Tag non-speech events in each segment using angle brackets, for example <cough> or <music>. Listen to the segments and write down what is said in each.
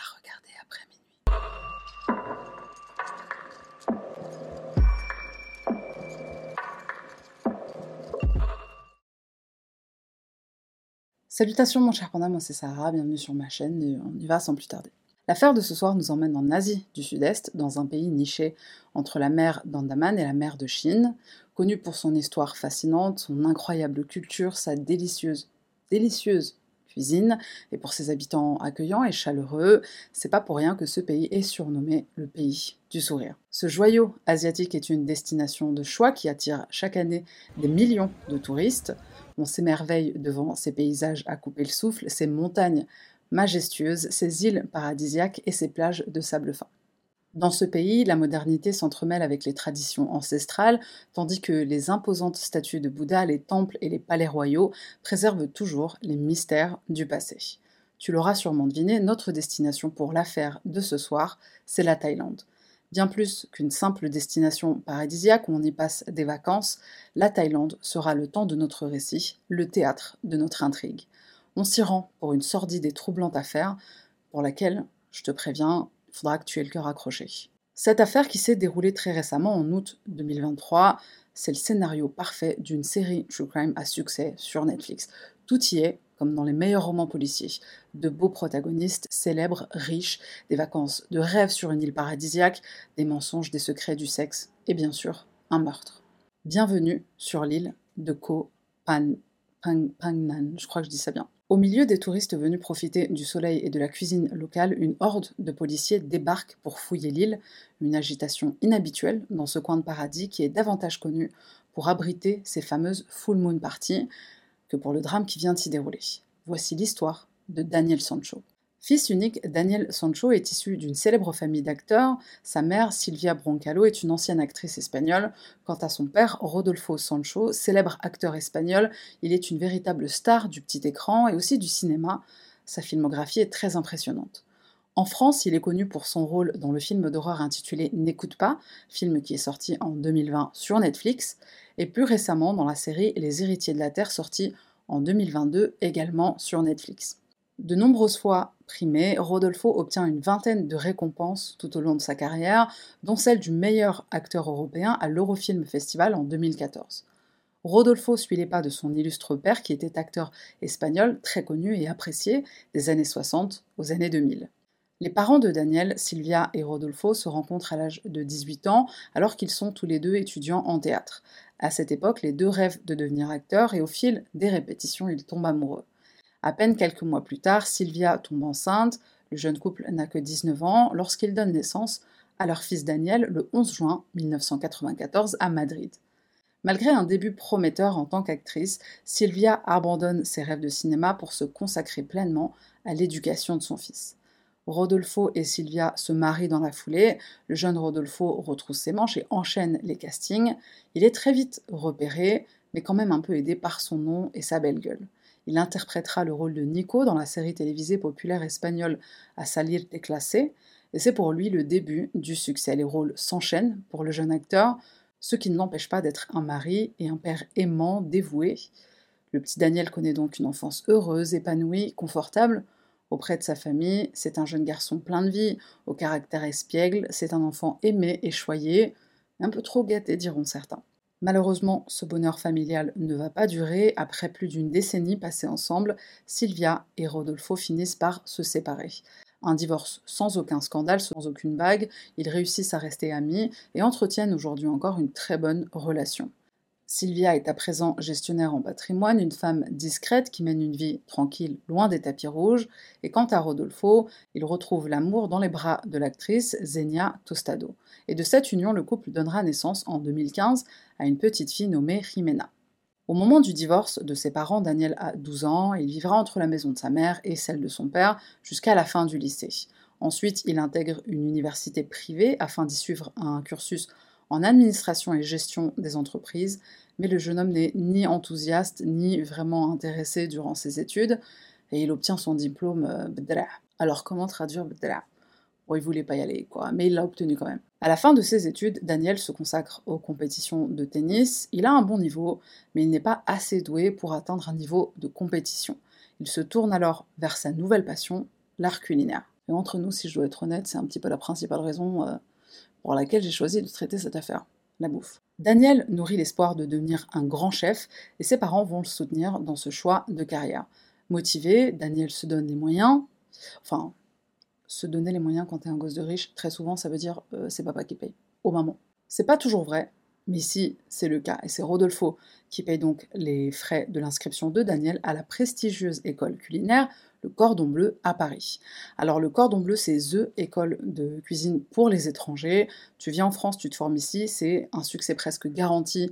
regarder après minuit. Salutations mon cher panda, moi c'est Sarah, bienvenue sur ma chaîne on y va sans plus tarder. L'affaire de ce soir nous emmène en Asie du Sud-Est, dans un pays niché entre la mer d'Andaman et la mer de Chine, connu pour son histoire fascinante, son incroyable culture, sa délicieuse, délicieuse cuisine, et pour ses habitants accueillants et chaleureux, c'est pas pour rien que ce pays est surnommé le pays du sourire. Ce joyau asiatique est une destination de choix qui attire chaque année des millions de touristes. On s'émerveille devant ces paysages à couper le souffle, ces montagnes majestueuses, ses îles paradisiaques et ses plages de sable fin. Dans ce pays, la modernité s'entremêle avec les traditions ancestrales, tandis que les imposantes statues de Bouddha, les temples et les palais royaux préservent toujours les mystères du passé. Tu l'auras sûrement deviné, notre destination pour l'affaire de ce soir, c'est la Thaïlande. Bien plus qu'une simple destination paradisiaque où on y passe des vacances, la Thaïlande sera le temps de notre récit, le théâtre de notre intrigue. On s'y rend pour une sordide et troublante affaire, pour laquelle, je te préviens, faudra que tu aies le cœur accroché. Cette affaire qui s'est déroulée très récemment en août 2023, c'est le scénario parfait d'une série True Crime à succès sur Netflix. Tout y est, comme dans les meilleurs romans policiers. De beaux protagonistes, célèbres, riches, des vacances de rêve sur une île paradisiaque, des mensonges, des secrets du sexe, et bien sûr, un meurtre. Bienvenue sur l'île de Koh Pan, Pangnan, je crois que je dis ça bien. Au milieu des touristes venus profiter du soleil et de la cuisine locale, une horde de policiers débarque pour fouiller l'île, une agitation inhabituelle dans ce coin de paradis qui est davantage connu pour abriter ces fameuses full moon parties que pour le drame qui vient de s'y dérouler. Voici l'histoire de Daniel Sancho. Fils unique, Daniel Sancho est issu d'une célèbre famille d'acteurs. Sa mère, Silvia Broncalo, est une ancienne actrice espagnole. Quant à son père, Rodolfo Sancho, célèbre acteur espagnol, il est une véritable star du petit écran et aussi du cinéma. Sa filmographie est très impressionnante. En France, il est connu pour son rôle dans le film d'horreur intitulé N'écoute pas, film qui est sorti en 2020 sur Netflix, et plus récemment dans la série Les héritiers de la Terre sortie en 2022 également sur Netflix. De nombreuses fois primé, Rodolfo obtient une vingtaine de récompenses tout au long de sa carrière, dont celle du meilleur acteur européen à l'Eurofilm Festival en 2014. Rodolfo suit les pas de son illustre père qui était acteur espagnol très connu et apprécié des années 60 aux années 2000. Les parents de Daniel, Sylvia et Rodolfo se rencontrent à l'âge de 18 ans alors qu'ils sont tous les deux étudiants en théâtre. À cette époque, les deux rêvent de devenir acteurs et au fil des répétitions, ils tombent amoureux. À peine quelques mois plus tard, Sylvia tombe enceinte, le jeune couple n'a que 19 ans, lorsqu'ils donnent naissance à leur fils Daniel le 11 juin 1994 à Madrid. Malgré un début prometteur en tant qu'actrice, Sylvia abandonne ses rêves de cinéma pour se consacrer pleinement à l'éducation de son fils. Rodolfo et Sylvia se marient dans la foulée, le jeune Rodolfo retrousse ses manches et enchaîne les castings. Il est très vite repéré, mais quand même un peu aidé par son nom et sa belle gueule. Il interprétera le rôle de Nico dans la série télévisée populaire espagnole A Salir de Classe, et c'est pour lui le début du succès. Les rôles s'enchaînent pour le jeune acteur, ce qui ne l'empêche pas d'être un mari et un père aimant, dévoué. Le petit Daniel connaît donc une enfance heureuse, épanouie, confortable auprès de sa famille. C'est un jeune garçon plein de vie, au caractère espiègle, c'est un enfant aimé et choyé, un peu trop gâté diront certains. Malheureusement, ce bonheur familial ne va pas durer. Après plus d'une décennie passée ensemble, Sylvia et Rodolfo finissent par se séparer. Un divorce sans aucun scandale, sans aucune bague, ils réussissent à rester amis et entretiennent aujourd'hui encore une très bonne relation. Sylvia est à présent gestionnaire en patrimoine, une femme discrète qui mène une vie tranquille, loin des tapis rouges, et quant à Rodolfo, il retrouve l'amour dans les bras de l'actrice Zenia Tostado. Et de cette union, le couple donnera naissance en 2015 à une petite fille nommée Jimena. Au moment du divorce de ses parents, Daniel a 12 ans, il vivra entre la maison de sa mère et celle de son père jusqu'à la fin du lycée. Ensuite, il intègre une université privée afin d'y suivre un cursus en administration et gestion des entreprises, mais le jeune homme n'est ni enthousiaste ni vraiment intéressé durant ses études, et il obtient son diplôme euh, Alors comment traduire bdra Il voulait pas y aller, quoi, mais il l'a obtenu quand même. À la fin de ses études, Daniel se consacre aux compétitions de tennis. Il a un bon niveau, mais il n'est pas assez doué pour atteindre un niveau de compétition. Il se tourne alors vers sa nouvelle passion, l'art culinaire. Et entre nous, si je dois être honnête, c'est un petit peu la principale raison euh, pour laquelle j'ai choisi de traiter cette affaire, la bouffe. Daniel nourrit l'espoir de devenir un grand chef et ses parents vont le soutenir dans ce choix de carrière. Motivé, Daniel se donne les moyens, enfin, se donner les moyens quand t'es un gosse de riche, très souvent ça veut dire euh, c'est papa qui paye, au maman. C'est pas toujours vrai, mais ici c'est le cas, et c'est Rodolfo qui paye donc les frais de l'inscription de Daniel à la prestigieuse école culinaire le Cordon Bleu à Paris. Alors le Cordon Bleu, c'est THE école de cuisine pour les étrangers. Tu viens en France, tu te formes ici, c'est un succès presque garanti,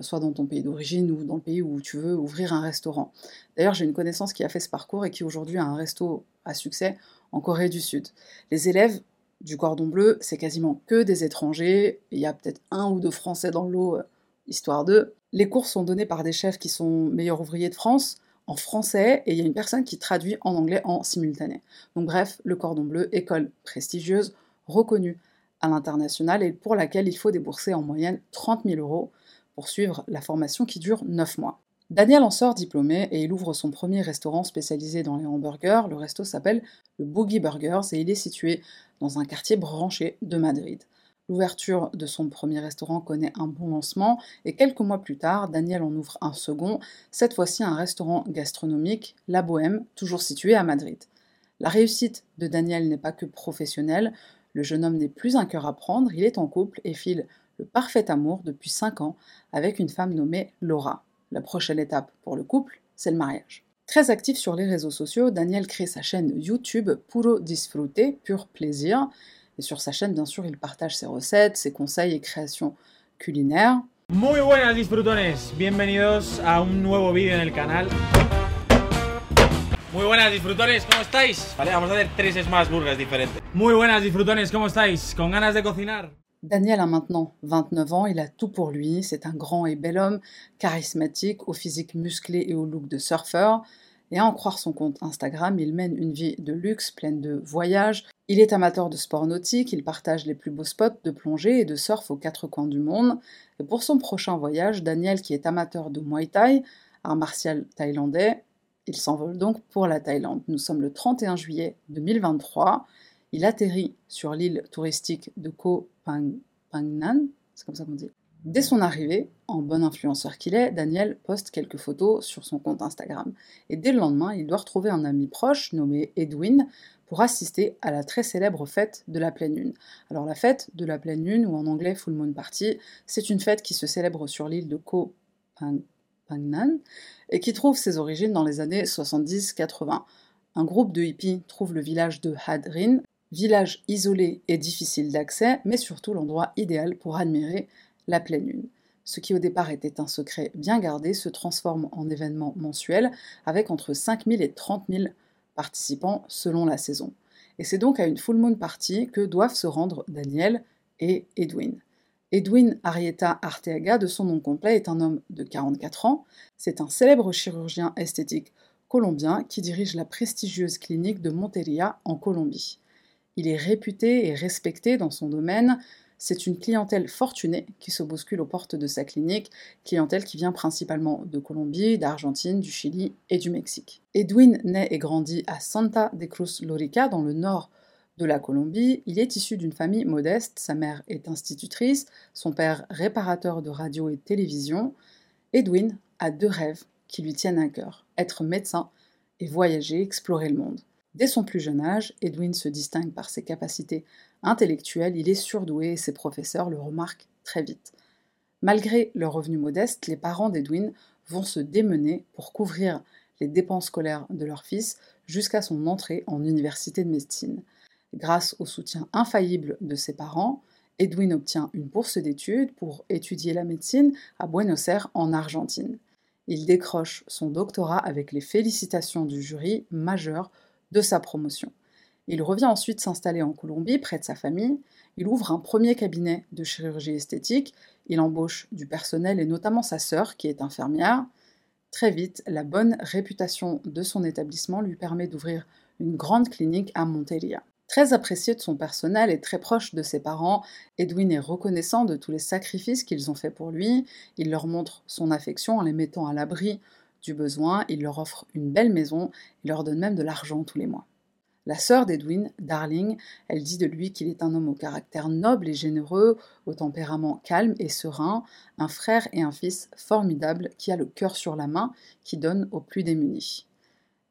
soit dans ton pays d'origine ou dans le pays où tu veux ouvrir un restaurant. D'ailleurs, j'ai une connaissance qui a fait ce parcours et qui aujourd'hui a un resto à succès en Corée du Sud. Les élèves du Cordon Bleu, c'est quasiment que des étrangers. Il y a peut-être un ou deux Français dans l'eau, euh, histoire d'eux. Les cours sont donnés par des chefs qui sont meilleurs ouvriers de France en français et il y a une personne qui traduit en anglais en simultané. Donc bref, le Cordon Bleu, école prestigieuse, reconnue à l'international et pour laquelle il faut débourser en moyenne 30 000 euros pour suivre la formation qui dure 9 mois. Daniel en sort diplômé et il ouvre son premier restaurant spécialisé dans les hamburgers. Le resto s'appelle le Boogie Burgers et il est situé dans un quartier branché de Madrid. L'ouverture de son premier restaurant connaît un bon lancement et quelques mois plus tard, Daniel en ouvre un second, cette fois-ci un restaurant gastronomique, La Bohème, toujours situé à Madrid. La réussite de Daniel n'est pas que professionnelle, le jeune homme n'est plus un cœur à prendre, il est en couple et file le parfait amour depuis 5 ans avec une femme nommée Laura. La prochaine étape pour le couple, c'est le mariage. Très actif sur les réseaux sociaux, Daniel crée sa chaîne YouTube Puro Disfrute, pur plaisir, et sur sa chaîne, bien sûr, il partage ses recettes, ses conseils et créations culinaires. Muy buenas disfrutones, bienvenidos a un nuevo vídeo en el canal. Muy buenas disfrutones, ¿cómo estáis? Vale, vamos a hacer tres smash burgers diferentes. Muy buenas disfrutones, ¿cómo estáis? ¿Con ganas de cocinar? Daniel a maintenant 29 ans, il a tout pour lui, c'est un grand et bel homme, charismatique, au physique musclé et au look de surfeur. Et à en croire son compte Instagram, il mène une vie de luxe pleine de voyages. Il est amateur de sport nautique, il partage les plus beaux spots de plongée et de surf aux quatre coins du monde. Et pour son prochain voyage, Daniel, qui est amateur de Muay Thai, art martial thaïlandais, il s'envole donc pour la Thaïlande. Nous sommes le 31 juillet 2023. Il atterrit sur l'île touristique de Koh Phangan, c'est comme ça qu'on dit, Dès son arrivée, en bon influenceur qu'il est, Daniel poste quelques photos sur son compte Instagram. Et dès le lendemain, il doit retrouver un ami proche nommé Edwin pour assister à la très célèbre fête de la pleine lune. Alors la fête de la pleine lune, ou en anglais Full Moon Party, c'est une fête qui se célèbre sur l'île de Koh Phangan et qui trouve ses origines dans les années 70-80. Un groupe de hippies trouve le village de Hadrin, village isolé et difficile d'accès, mais surtout l'endroit idéal pour admirer la pleine lune. Ce qui au départ était un secret bien gardé se transforme en événement mensuel avec entre 5 000 et 30 000 participants selon la saison. Et c'est donc à une full moon party que doivent se rendre Daniel et Edwin. Edwin Arieta Arteaga, de son nom complet, est un homme de 44 ans. C'est un célèbre chirurgien esthétique colombien qui dirige la prestigieuse clinique de Monteria en Colombie. Il est réputé et respecté dans son domaine, c'est une clientèle fortunée qui se bouscule aux portes de sa clinique, clientèle qui vient principalement de Colombie, d'Argentine, du Chili et du Mexique. Edwin naît et grandit à Santa de Cruz Lorica, dans le nord de la Colombie. Il est issu d'une famille modeste, sa mère est institutrice, son père réparateur de radio et de télévision. Edwin a deux rêves qui lui tiennent à cœur, être médecin et voyager, explorer le monde. Dès son plus jeune âge, Edwin se distingue par ses capacités intellectuelles, il est surdoué et ses professeurs le remarquent très vite. Malgré leurs revenus modestes, les parents d'Edwin vont se démener pour couvrir les dépenses scolaires de leur fils jusqu'à son entrée en université de médecine. Grâce au soutien infaillible de ses parents, Edwin obtient une bourse d'études pour étudier la médecine à Buenos Aires en Argentine. Il décroche son doctorat avec les félicitations du jury majeur de sa promotion. Il revient ensuite s'installer en Colombie, près de sa famille. Il ouvre un premier cabinet de chirurgie esthétique. Il embauche du personnel et notamment sa sœur, qui est infirmière. Très vite, la bonne réputation de son établissement lui permet d'ouvrir une grande clinique à Montelia. Très apprécié de son personnel et très proche de ses parents, Edwin est reconnaissant de tous les sacrifices qu'ils ont faits pour lui. Il leur montre son affection en les mettant à l'abri du besoin, il leur offre une belle maison, il leur donne même de l'argent tous les mois. La sœur d'Edwin, Darling, elle dit de lui qu'il est un homme au caractère noble et généreux, au tempérament calme et serein, un frère et un fils formidable qui a le cœur sur la main, qui donne aux plus démunis.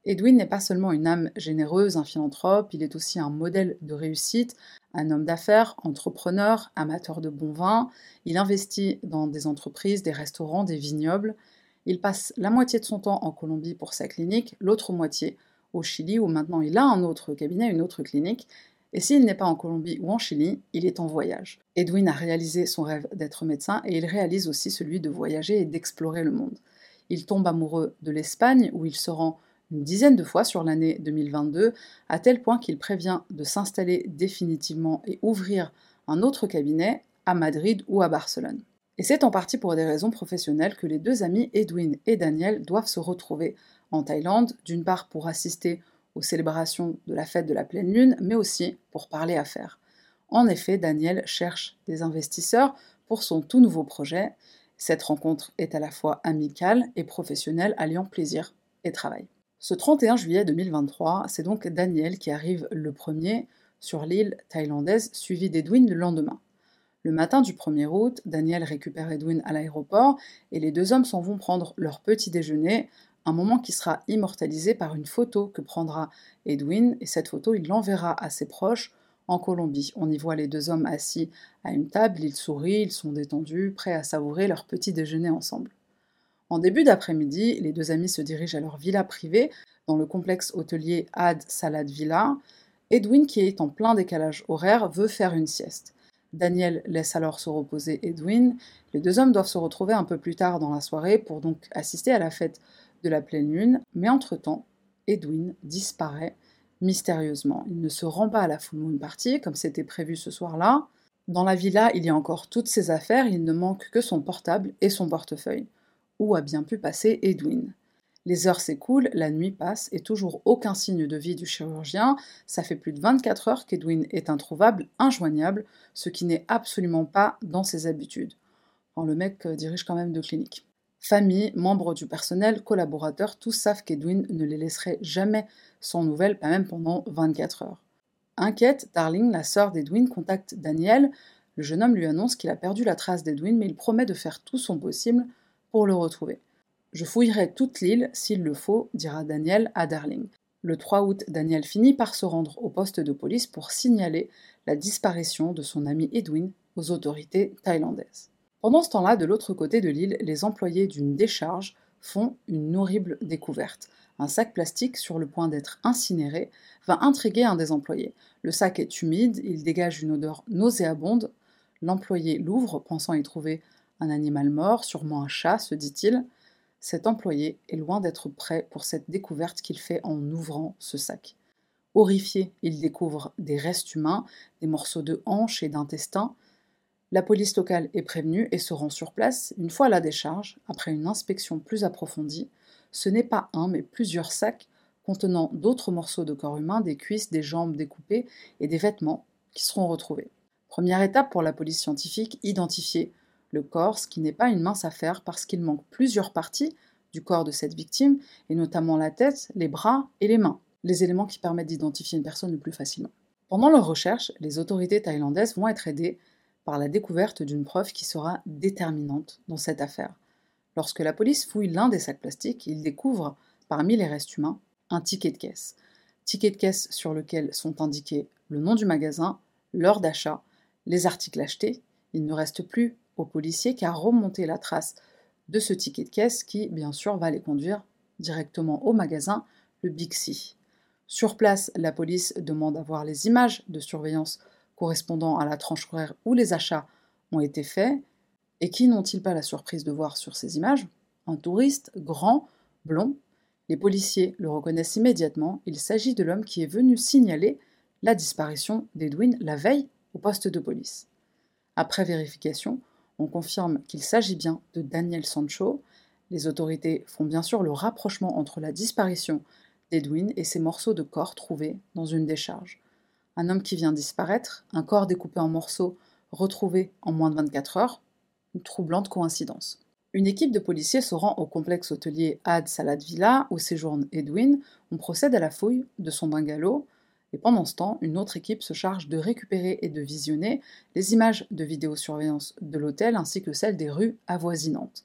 Edwin n'est pas seulement une âme généreuse, un philanthrope, il est aussi un modèle de réussite, un homme d'affaires, entrepreneur, amateur de bon vin. Il investit dans des entreprises, des restaurants, des vignobles. Il passe la moitié de son temps en Colombie pour sa clinique, l'autre moitié au Chili, où maintenant il a un autre cabinet, une autre clinique, et s'il n'est pas en Colombie ou en Chili, il est en voyage. Edwin a réalisé son rêve d'être médecin et il réalise aussi celui de voyager et d'explorer le monde. Il tombe amoureux de l'Espagne, où il se rend une dizaine de fois sur l'année 2022, à tel point qu'il prévient de s'installer définitivement et ouvrir un autre cabinet à Madrid ou à Barcelone. Et c'est en partie pour des raisons professionnelles que les deux amis Edwin et Daniel doivent se retrouver en Thaïlande, d'une part pour assister aux célébrations de la fête de la pleine lune, mais aussi pour parler affaires. En effet, Daniel cherche des investisseurs pour son tout nouveau projet. Cette rencontre est à la fois amicale et professionnelle, alliant plaisir et travail. Ce 31 juillet 2023, c'est donc Daniel qui arrive le premier sur l'île thaïlandaise, suivi d'Edwin le lendemain. Le matin du 1er août, Daniel récupère Edwin à l'aéroport et les deux hommes s'en vont prendre leur petit déjeuner un moment qui sera immortalisé par une photo que prendra Edwin, et cette photo, il l'enverra à ses proches en Colombie. On y voit les deux hommes assis à une table, ils sourient, ils sont détendus, prêts à savourer leur petit déjeuner ensemble. En début d'après-midi, les deux amis se dirigent à leur villa privée dans le complexe hôtelier Ad Salad Villa. Edwin, qui est en plein décalage horaire, veut faire une sieste. Daniel laisse alors se reposer Edwin. Les deux hommes doivent se retrouver un peu plus tard dans la soirée pour donc assister à la fête de la pleine lune, mais entre-temps, Edwin disparaît mystérieusement. Il ne se rend pas à la full moon party, comme c'était prévu ce soir-là. Dans la villa, il y a encore toutes ses affaires, il ne manque que son portable et son portefeuille. Où a bien pu passer Edwin? Les heures s'écoulent, la nuit passe et toujours aucun signe de vie du chirurgien. Ça fait plus de 24 heures qu'Edwin est introuvable, injoignable, ce qui n'est absolument pas dans ses habitudes. le mec euh, dirige quand même de clinique. Famille, membres du personnel, collaborateurs, tous savent qu'Edwin ne les laisserait jamais sans nouvelles, pas même pendant 24 heures. Inquiète, Darling, la sœur d'Edwin, contacte Daniel. Le jeune homme lui annonce qu'il a perdu la trace d'Edwin, mais il promet de faire tout son possible pour le retrouver. Je fouillerai toute l'île s'il le faut, dira Daniel à Darling. Le 3 août, Daniel finit par se rendre au poste de police pour signaler la disparition de son ami Edwin aux autorités thaïlandaises. Pendant ce temps-là, de l'autre côté de l'île, les employés d'une décharge font une horrible découverte. Un sac plastique sur le point d'être incinéré va intriguer un des employés. Le sac est humide, il dégage une odeur nauséabonde. L'employé l'ouvre, pensant y trouver un animal mort, sûrement un chat, se dit-il. Cet employé est loin d'être prêt pour cette découverte qu'il fait en ouvrant ce sac. Horrifié, il découvre des restes humains, des morceaux de hanches et d'intestins, la police locale est prévenue et se rend sur place. Une fois la décharge, après une inspection plus approfondie, ce n'est pas un mais plusieurs sacs contenant d'autres morceaux de corps humain, des cuisses, des jambes découpées et des vêtements qui seront retrouvés. Première étape pour la police scientifique, identifier le corps, ce qui n'est pas une mince affaire parce qu'il manque plusieurs parties du corps de cette victime, et notamment la tête, les bras et les mains, les éléments qui permettent d'identifier une personne le plus facilement. Pendant leur recherche, les autorités thaïlandaises vont être aidées par la découverte d'une preuve qui sera déterminante dans cette affaire. Lorsque la police fouille l'un des sacs plastiques, il découvre, parmi les restes humains, un ticket de caisse. Ticket de caisse sur lequel sont indiqués le nom du magasin, l'heure d'achat, les articles achetés. Il ne reste plus aux policiers qu'à remonter la trace de ce ticket de caisse qui, bien sûr, va les conduire directement au magasin, le Bixi. Sur place, la police demande à voir les images de surveillance correspondant à la tranche horaire où les achats ont été faits, et qui n'ont-ils pas la surprise de voir sur ces images? Un touriste grand, blond. Les policiers le reconnaissent immédiatement, il s'agit de l'homme qui est venu signaler la disparition d'Edwin la veille au poste de police. Après vérification, on confirme qu'il s'agit bien de Daniel Sancho. Les autorités font bien sûr le rapprochement entre la disparition d'Edwin et ces morceaux de corps trouvés dans une décharge un homme qui vient disparaître, un corps découpé en morceaux retrouvé en moins de 24 heures, une troublante coïncidence. Une équipe de policiers se rend au complexe hôtelier Ad Salad Villa où séjourne Edwin. On procède à la fouille de son bungalow. Et pendant ce temps, une autre équipe se charge de récupérer et de visionner les images de vidéosurveillance de l'hôtel ainsi que celles des rues avoisinantes.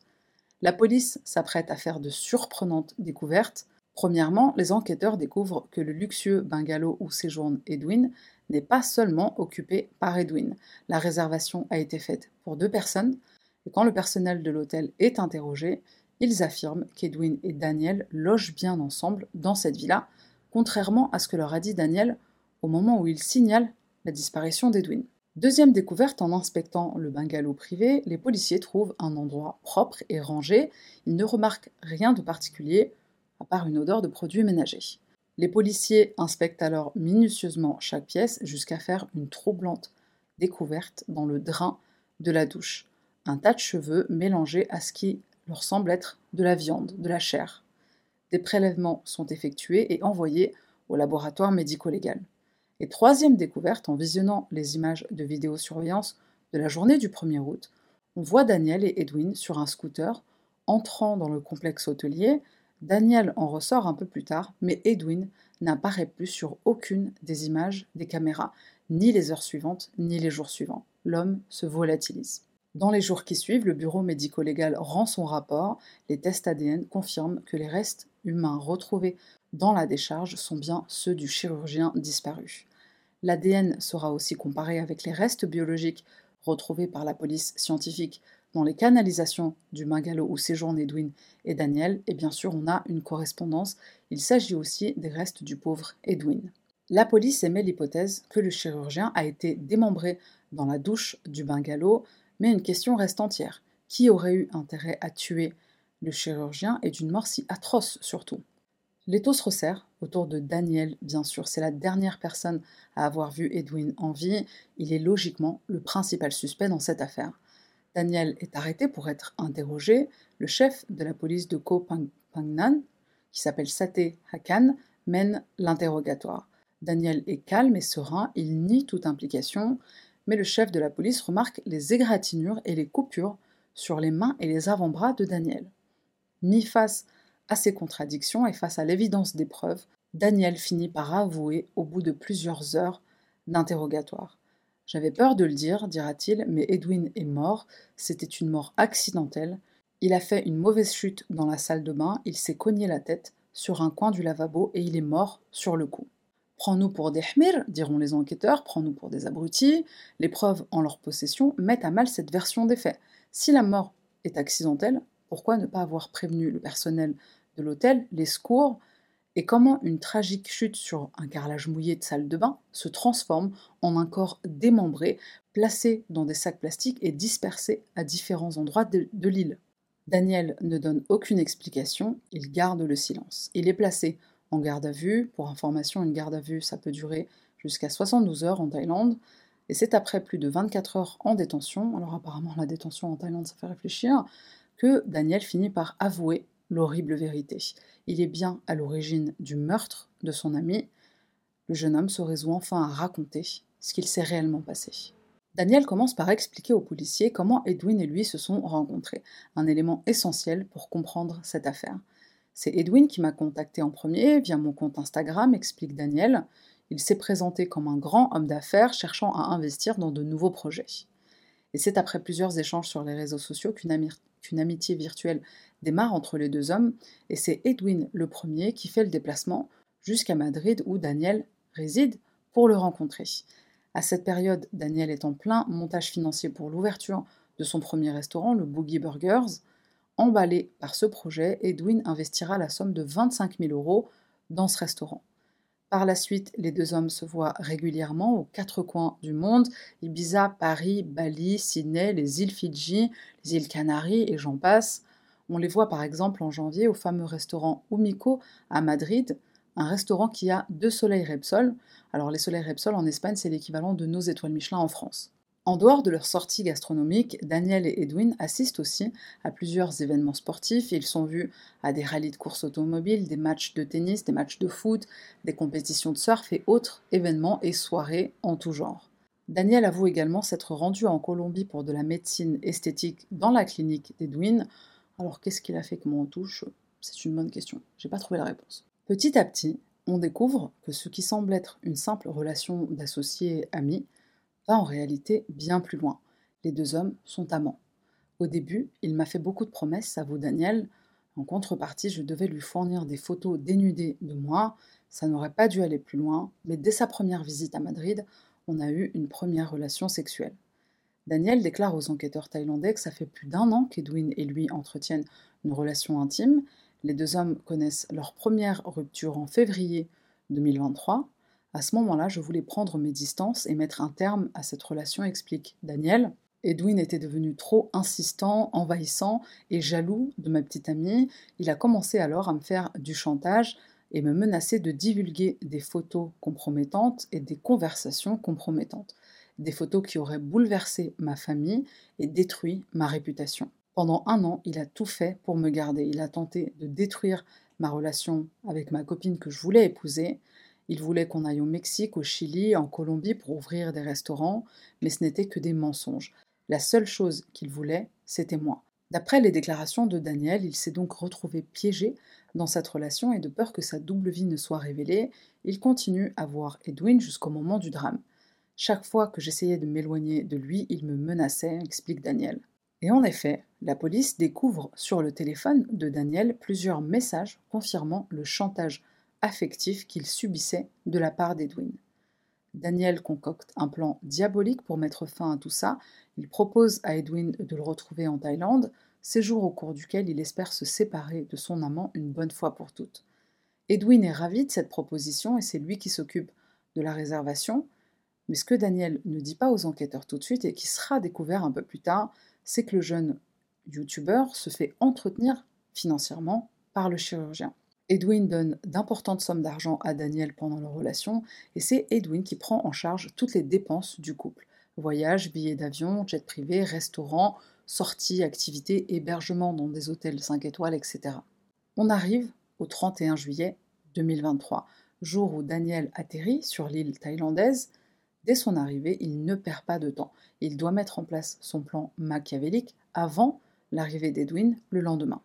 La police s'apprête à faire de surprenantes découvertes. Premièrement, les enquêteurs découvrent que le luxueux bungalow où séjourne Edwin n'est pas seulement occupé par Edwin. La réservation a été faite pour deux personnes, et quand le personnel de l'hôtel est interrogé, ils affirment qu'Edwin et Daniel logent bien ensemble dans cette villa, contrairement à ce que leur a dit Daniel au moment où il signale la disparition d'Edwin. Deuxième découverte, en inspectant le bungalow privé, les policiers trouvent un endroit propre et rangé. Ils ne remarquent rien de particulier, à part une odeur de produits ménagers. Les policiers inspectent alors minutieusement chaque pièce jusqu'à faire une troublante découverte dans le drain de la douche. Un tas de cheveux mélangés à ce qui leur semble être de la viande, de la chair. Des prélèvements sont effectués et envoyés au laboratoire médico-légal. Et troisième découverte, en visionnant les images de vidéosurveillance de la journée du 1er août, on voit Daniel et Edwin sur un scooter entrant dans le complexe hôtelier Daniel en ressort un peu plus tard, mais Edwin n'apparaît plus sur aucune des images des caméras, ni les heures suivantes, ni les jours suivants. L'homme se volatilise. Dans les jours qui suivent, le bureau médico-légal rend son rapport. Les tests ADN confirment que les restes humains retrouvés dans la décharge sont bien ceux du chirurgien disparu. L'ADN sera aussi comparé avec les restes biologiques retrouvés par la police scientifique dans les canalisations du Mangalo où séjournent Edwin et Daniel, et bien sûr on a une correspondance, il s'agit aussi des restes du pauvre Edwin. La police émet l'hypothèse que le chirurgien a été démembré dans la douche du bungalow, mais une question reste entière. Qui aurait eu intérêt à tuer le chirurgien et d'une mort si atroce surtout L'étau se resserre autour de Daniel, bien sûr. C'est la dernière personne à avoir vu Edwin en vie. Il est logiquement le principal suspect dans cette affaire. Daniel est arrêté pour être interrogé. Le chef de la police de Ko Pangnan, qui s'appelle Sate Hakan, mène l'interrogatoire. Daniel est calme et serein, il nie toute implication, mais le chef de la police remarque les égratignures et les coupures sur les mains et les avant-bras de Daniel. Mis face à ces contradictions et face à l'évidence des preuves, Daniel finit par avouer au bout de plusieurs heures d'interrogatoire. J'avais peur de le dire, dira-t-il, mais Edwin est mort, c'était une mort accidentelle. Il a fait une mauvaise chute dans la salle de bain, il s'est cogné la tête sur un coin du lavabo et il est mort sur le coup. Prends-nous pour des hmir, diront les enquêteurs, prends-nous pour des abrutis. Les preuves en leur possession mettent à mal cette version des faits. Si la mort est accidentelle, pourquoi ne pas avoir prévenu le personnel de l'hôtel, les secours, et comment une tragique chute sur un carrelage mouillé de salle de bain se transforme en un corps démembré, placé dans des sacs plastiques et dispersé à différents endroits de, de l'île. Daniel ne donne aucune explication, il garde le silence. Il est placé en garde à vue. Pour information, une garde à vue, ça peut durer jusqu'à 72 heures en Thaïlande. Et c'est après plus de 24 heures en détention, alors apparemment la détention en Thaïlande ça fait réfléchir, Daniel finit par avouer l'horrible vérité. Il est bien à l'origine du meurtre de son ami. Le jeune homme se résout enfin à raconter ce qu'il s'est réellement passé. Daniel commence par expliquer aux policiers comment Edwin et lui se sont rencontrés, un élément essentiel pour comprendre cette affaire. C'est Edwin qui m'a contacté en premier via mon compte Instagram, explique Daniel. Il s'est présenté comme un grand homme d'affaires cherchant à investir dans de nouveaux projets. Et c'est après plusieurs échanges sur les réseaux sociaux qu'une amitié virtuelle démarre entre les deux hommes, et c'est Edwin le premier qui fait le déplacement jusqu'à Madrid où Daniel réside pour le rencontrer. À cette période, Daniel est en plein montage financier pour l'ouverture de son premier restaurant, le Boogie Burgers. Emballé par ce projet, Edwin investira la somme de 25 000 euros dans ce restaurant. Par la suite, les deux hommes se voient régulièrement aux quatre coins du monde Ibiza, Paris, Bali, Sydney, les îles Fidji, les îles Canaries et j'en passe. On les voit par exemple en janvier au fameux restaurant Umiko à Madrid, un restaurant qui a deux soleils Repsol. Alors les soleils Repsol en Espagne, c'est l'équivalent de nos étoiles Michelin en France. En dehors de leur sortie gastronomique, Daniel et Edwin assistent aussi à plusieurs événements sportifs. Ils sont vus à des rallyes de course automobile, des matchs de tennis, des matchs de foot, des compétitions de surf et autres événements et soirées en tout genre. Daniel avoue également s'être rendu en Colombie pour de la médecine esthétique dans la clinique d'Edwin, alors qu'est-ce qu'il a fait que on touche C'est une bonne question. J'ai pas trouvé la réponse. Petit à petit, on découvre que ce qui semble être une simple relation d'associés amis va en réalité bien plus loin. Les deux hommes sont amants. Au début, il m'a fait beaucoup de promesses, à vous Daniel. En contrepartie, je devais lui fournir des photos dénudées de moi. Ça n'aurait pas dû aller plus loin, mais dès sa première visite à Madrid, on a eu une première relation sexuelle. Daniel déclare aux enquêteurs thaïlandais que ça fait plus d'un an qu'Edwin et lui entretiennent une relation intime. Les deux hommes connaissent leur première rupture en février 2023. À ce moment-là, je voulais prendre mes distances et mettre un terme à cette relation, explique Daniel. Edwin était devenu trop insistant, envahissant et jaloux de ma petite amie. Il a commencé alors à me faire du chantage et me menacer de divulguer des photos compromettantes et des conversations compromettantes des photos qui auraient bouleversé ma famille et détruit ma réputation. Pendant un an, il a tout fait pour me garder. Il a tenté de détruire ma relation avec ma copine que je voulais épouser. Il voulait qu'on aille au Mexique, au Chili, en Colombie pour ouvrir des restaurants, mais ce n'était que des mensonges. La seule chose qu'il voulait, c'était moi. D'après les déclarations de Daniel, il s'est donc retrouvé piégé dans cette relation et de peur que sa double vie ne soit révélée, il continue à voir Edwin jusqu'au moment du drame. Chaque fois que j'essayais de m'éloigner de lui, il me menaçait, explique Daniel. Et en effet, la police découvre sur le téléphone de Daniel plusieurs messages confirmant le chantage affectif qu'il subissait de la part d'Edwin. Daniel concocte un plan diabolique pour mettre fin à tout ça. Il propose à Edwin de le retrouver en Thaïlande, séjour au cours duquel il espère se séparer de son amant une bonne fois pour toutes. Edwin est ravi de cette proposition et c'est lui qui s'occupe de la réservation. Mais ce que Daniel ne dit pas aux enquêteurs tout de suite et qui sera découvert un peu plus tard, c'est que le jeune YouTuber se fait entretenir financièrement par le chirurgien. Edwin donne d'importantes sommes d'argent à Daniel pendant leur relation et c'est Edwin qui prend en charge toutes les dépenses du couple. Voyages, billets d'avion, jet privé, restaurants, sorties, activités, hébergements dans des hôtels 5 étoiles, etc. On arrive au 31 juillet 2023, jour où Daniel atterrit sur l'île thaïlandaise Dès son arrivée, il ne perd pas de temps. Il doit mettre en place son plan machiavélique avant l'arrivée d'Edwin le lendemain.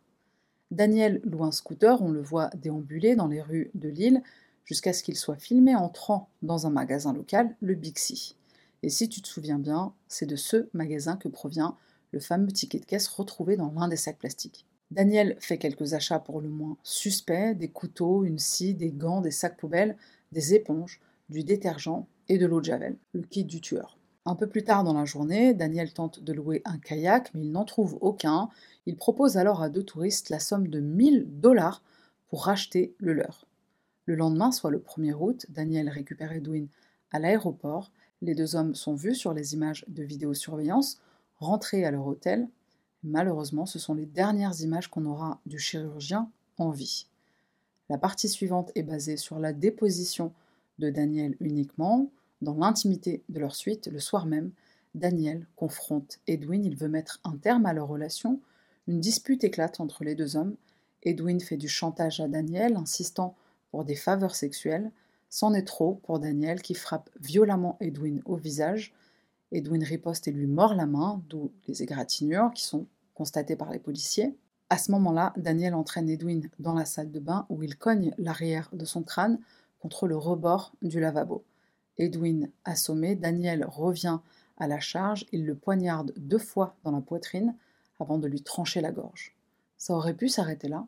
Daniel loue un scooter, on le voit déambuler dans les rues de l'île jusqu'à ce qu'il soit filmé entrant dans un magasin local, le Bixi. Et si tu te souviens bien, c'est de ce magasin que provient le fameux ticket de caisse retrouvé dans l'un des sacs plastiques. Daniel fait quelques achats pour le moins suspects, des couteaux, une scie, des gants, des sacs poubelles, des éponges, du détergent et de l'eau de javel, le kit du tueur. Un peu plus tard dans la journée, Daniel tente de louer un kayak, mais il n'en trouve aucun. Il propose alors à deux touristes la somme de 1000 dollars pour racheter le leur. Le lendemain, soit le 1er août, Daniel récupère Edwin à l'aéroport. Les deux hommes sont vus sur les images de vidéosurveillance, rentrés à leur hôtel. Malheureusement, ce sont les dernières images qu'on aura du chirurgien en vie. La partie suivante est basée sur la déposition de Daniel uniquement. Dans l'intimité de leur suite, le soir même, Daniel confronte Edwin, il veut mettre un terme à leur relation. Une dispute éclate entre les deux hommes. Edwin fait du chantage à Daniel, insistant pour des faveurs sexuelles. C'en est trop pour Daniel qui frappe violemment Edwin au visage. Edwin riposte et lui mord la main, d'où les égratignures qui sont constatées par les policiers. À ce moment-là, Daniel entraîne Edwin dans la salle de bain où il cogne l'arrière de son crâne contre le rebord du lavabo. Edwin assommé, Daniel revient à la charge, il le poignarde deux fois dans la poitrine avant de lui trancher la gorge. Ça aurait pu s'arrêter là,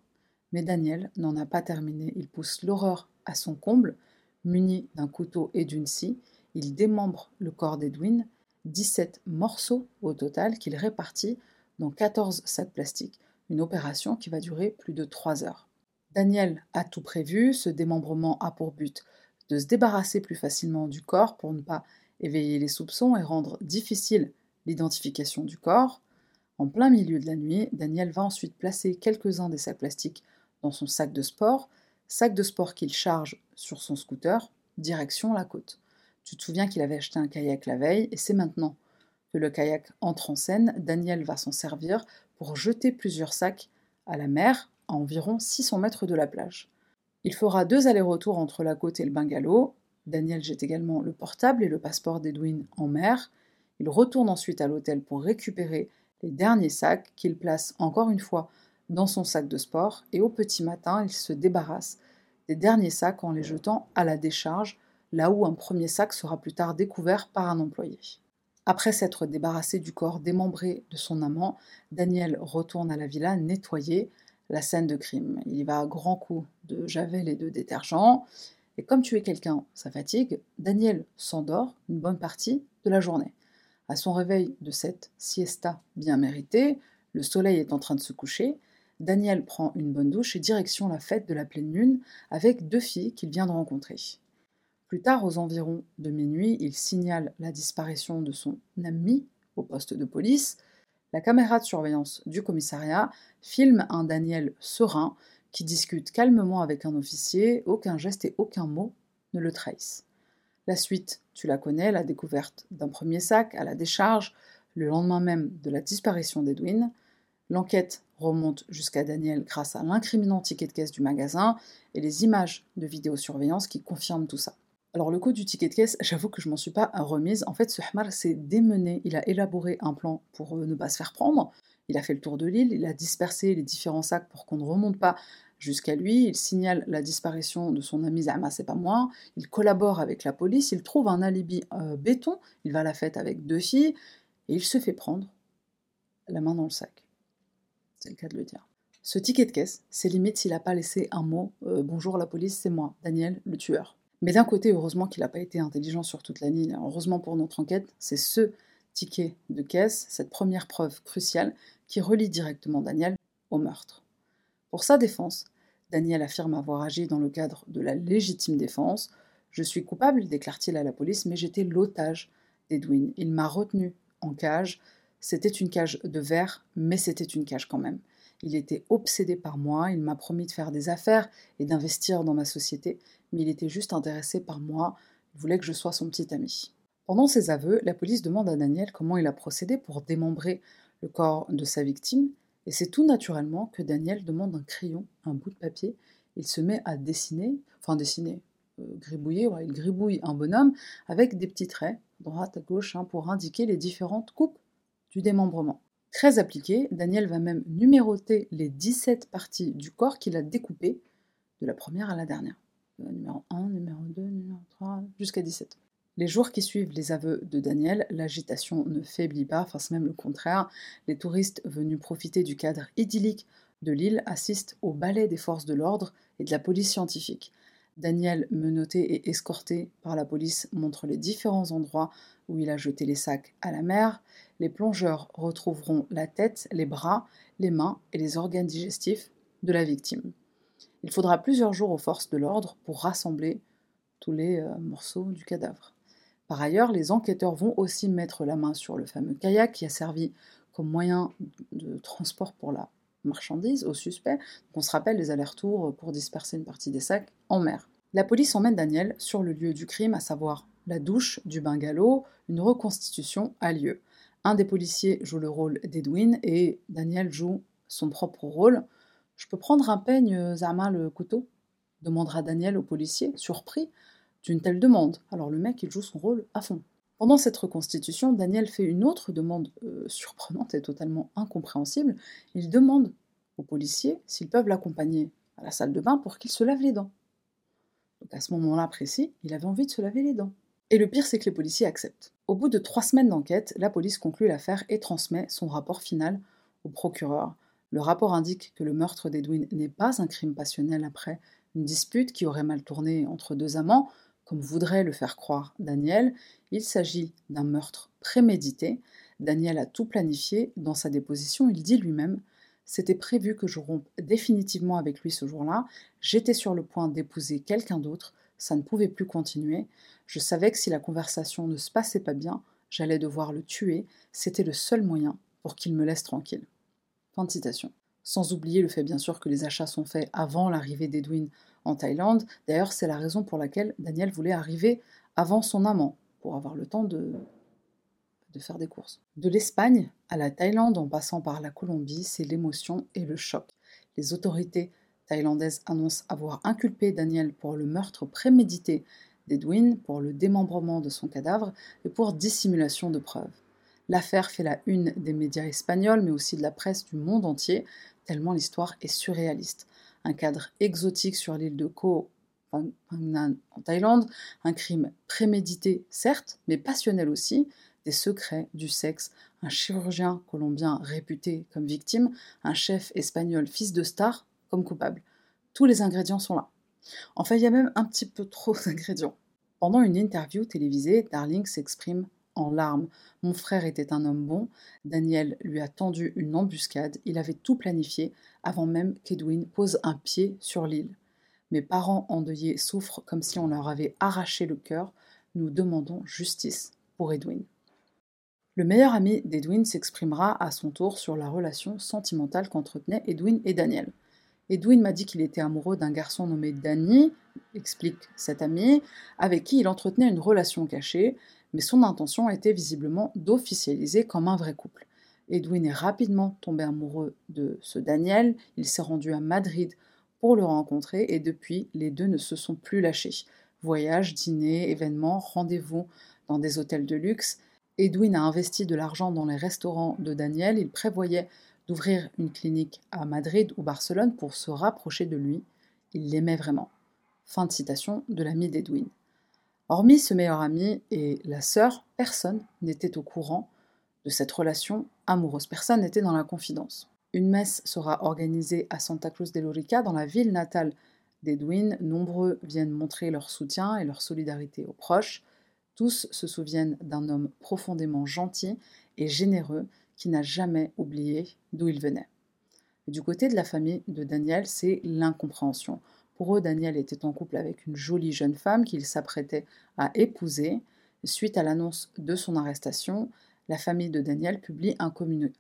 mais Daniel n'en a pas terminé. Il pousse l'horreur à son comble, muni d'un couteau et d'une scie, il démembre le corps d'Edwin, 17 morceaux au total qu'il répartit dans 14 sacs plastiques, une opération qui va durer plus de 3 heures. Daniel a tout prévu, ce démembrement a pour but de se débarrasser plus facilement du corps pour ne pas éveiller les soupçons et rendre difficile l'identification du corps. En plein milieu de la nuit, Daniel va ensuite placer quelques-uns des sacs plastiques dans son sac de sport, sac de sport qu'il charge sur son scooter, direction la côte. Tu te souviens qu'il avait acheté un kayak la veille, et c'est maintenant que le kayak entre en scène, Daniel va s'en servir pour jeter plusieurs sacs à la mer à environ 600 mètres de la plage. Il fera deux allers-retours entre la côte et le bungalow. Daniel jette également le portable et le passeport d'Edwin en mer. Il retourne ensuite à l'hôtel pour récupérer les derniers sacs qu'il place encore une fois dans son sac de sport et au petit matin, il se débarrasse des derniers sacs en les jetant à la décharge, là où un premier sac sera plus tard découvert par un employé. Après s'être débarrassé du corps démembré de son amant, Daniel retourne à la villa nettoyer la scène de crime. Il y va à grands coups de javel et de détergent. Et comme tu es quelqu'un, ça fatigue, Daniel s'endort une bonne partie de la journée. À son réveil de cette siesta bien méritée, le soleil est en train de se coucher, Daniel prend une bonne douche et direction la fête de la pleine lune avec deux filles qu'il vient de rencontrer. Plus tard, aux environs de minuit, il signale la disparition de son ami au poste de police. La caméra de surveillance du commissariat filme un Daniel serein qui discute calmement avec un officier, aucun geste et aucun mot ne le trahissent. La suite, tu la connais, la découverte d'un premier sac à la décharge, le lendemain même de la disparition d'Edwin. L'enquête remonte jusqu'à Daniel grâce à l'incriminant ticket de caisse du magasin et les images de vidéosurveillance qui confirment tout ça. Alors le coup du ticket de caisse, j'avoue que je m'en suis pas remise. En fait, ce Hamar s'est démené, il a élaboré un plan pour euh, ne pas se faire prendre. Il a fait le tour de l'île, il a dispersé les différents sacs pour qu'on ne remonte pas jusqu'à lui, il signale la disparition de son ami Zama, c'est pas moi, il collabore avec la police, il trouve un alibi euh, béton, il va à la fête avec deux filles, et il se fait prendre la main dans le sac. C'est le cas de le dire. Ce ticket de caisse, c'est limite s'il n'a pas laissé un mot euh, Bonjour la police, c'est moi, Daniel, le tueur. Mais d'un côté, heureusement qu'il n'a pas été intelligent sur toute la ligne. Heureusement pour notre enquête, c'est ce ticket de caisse, cette première preuve cruciale, qui relie directement Daniel au meurtre. Pour sa défense, Daniel affirme avoir agi dans le cadre de la légitime défense. Je suis coupable, déclare-t-il à la police, mais j'étais l'otage d'Edwin. Il m'a retenu en cage. C'était une cage de verre, mais c'était une cage quand même. Il était obsédé par moi, il m'a promis de faire des affaires et d'investir dans ma société, mais il était juste intéressé par moi, il voulait que je sois son petit ami. Pendant ses aveux, la police demande à Daniel comment il a procédé pour démembrer le corps de sa victime, et c'est tout naturellement que Daniel demande un crayon, un bout de papier. Il se met à dessiner, enfin dessiner, euh, gribouiller, il gribouille un bonhomme avec des petits traits, droite à gauche, hein, pour indiquer les différentes coupes du démembrement. Très appliqué, Daniel va même numéroter les 17 parties du corps qu'il a découpées, de la première à la dernière. Euh, numéro 1, numéro 2, numéro 3, jusqu'à 17. Les jours qui suivent les aveux de Daniel, l'agitation ne faiblit pas, enfin c'est même le contraire. Les touristes venus profiter du cadre idyllique de l'île assistent au ballet des forces de l'ordre et de la police scientifique. Daniel, menotté et escorté par la police, montre les différents endroits où il a jeté les sacs à la mer. Les plongeurs retrouveront la tête, les bras, les mains et les organes digestifs de la victime. Il faudra plusieurs jours aux forces de l'ordre pour rassembler tous les euh, morceaux du cadavre. Par ailleurs, les enquêteurs vont aussi mettre la main sur le fameux kayak qui a servi comme moyen de transport pour la marchandise au suspect. on se rappelle les allers-retours pour disperser une partie des sacs en mer. La police emmène Daniel sur le lieu du crime, à savoir la douche du bungalow. Une reconstitution a lieu. Un des policiers joue le rôle d'Edwin et Daniel joue son propre rôle. Je peux prendre un peigne, Zama, le couteau? demandera Daniel au policier, surpris d'une telle demande. Alors le mec, il joue son rôle à fond. Pendant cette reconstitution, Daniel fait une autre demande euh, surprenante et totalement incompréhensible. Il demande aux policiers s'ils peuvent l'accompagner à la salle de bain pour qu'il se lave les dents. Donc à ce moment-là précis, il avait envie de se laver les dents. Et le pire, c'est que les policiers acceptent. Au bout de trois semaines d'enquête, la police conclut l'affaire et transmet son rapport final au procureur. Le rapport indique que le meurtre d'Edwin n'est pas un crime passionnel après une dispute qui aurait mal tourné entre deux amants, comme voudrait le faire croire Daniel, il s'agit d'un meurtre prémédité. Daniel a tout planifié. Dans sa déposition, il dit lui-même C'était prévu que je rompe définitivement avec lui ce jour-là. J'étais sur le point d'épouser quelqu'un d'autre. Ça ne pouvait plus continuer. Je savais que si la conversation ne se passait pas bien, j'allais devoir le tuer. C'était le seul moyen pour qu'il me laisse tranquille. Fin de citation. Sans oublier le fait bien sûr que les achats sont faits avant l'arrivée d'Edwin en Thaïlande. D'ailleurs, c'est la raison pour laquelle Daniel voulait arriver avant son amant, pour avoir le temps de, de faire des courses. De l'Espagne à la Thaïlande en passant par la Colombie, c'est l'émotion et le choc. Les autorités thaïlandaises annoncent avoir inculpé Daniel pour le meurtre prémédité d'Edwin, pour le démembrement de son cadavre et pour dissimulation de preuves. L'affaire fait la une des médias espagnols, mais aussi de la presse du monde entier, tellement l'histoire est surréaliste un cadre exotique sur l'île de Ko Phang en Thaïlande, un crime prémédité certes, mais passionnel aussi, des secrets, du sexe, un chirurgien colombien réputé comme victime, un chef espagnol fils de star comme coupable. Tous les ingrédients sont là. Enfin, il y a même un petit peu trop <laughs> d'ingrédients. Pendant une interview télévisée, Darling s'exprime en larmes. Mon frère était un homme bon, Daniel lui a tendu une embuscade, il avait tout planifié avant même qu'Edwin pose un pied sur l'île. Mes parents endeuillés souffrent comme si on leur avait arraché le cœur. Nous demandons justice pour Edwin. Le meilleur ami d'Edwin s'exprimera à son tour sur la relation sentimentale qu'entretenaient Edwin et Daniel. Edwin m'a dit qu'il était amoureux d'un garçon nommé Danny, explique cet ami, avec qui il entretenait une relation cachée, mais son intention était visiblement d'officialiser comme un vrai couple. Edwin est rapidement tombé amoureux de ce Daniel, il s'est rendu à Madrid pour le rencontrer et depuis, les deux ne se sont plus lâchés. Voyages, dîners, événements, rendez-vous dans des hôtels de luxe. Edwin a investi de l'argent dans les restaurants de Daniel, il prévoyait d'ouvrir une clinique à Madrid ou Barcelone pour se rapprocher de lui. Il l'aimait vraiment. Fin de citation de l'ami d'Edwin. Hormis ce meilleur ami et la sœur, personne n'était au courant de cette relation amoureuse. Personne n'était dans la confidence. Une messe sera organisée à Santa Cruz de Lorica, dans la ville natale d'Edwin. Nombreux viennent montrer leur soutien et leur solidarité aux proches. Tous se souviennent d'un homme profondément gentil et généreux qui n'a jamais oublié d'où il venait. du côté de la famille de Daniel, c'est l'incompréhension. Pour eux, Daniel était en couple avec une jolie jeune femme qu'il s'apprêtait à épouser. Suite à l'annonce de son arrestation, la famille de Daniel publie un,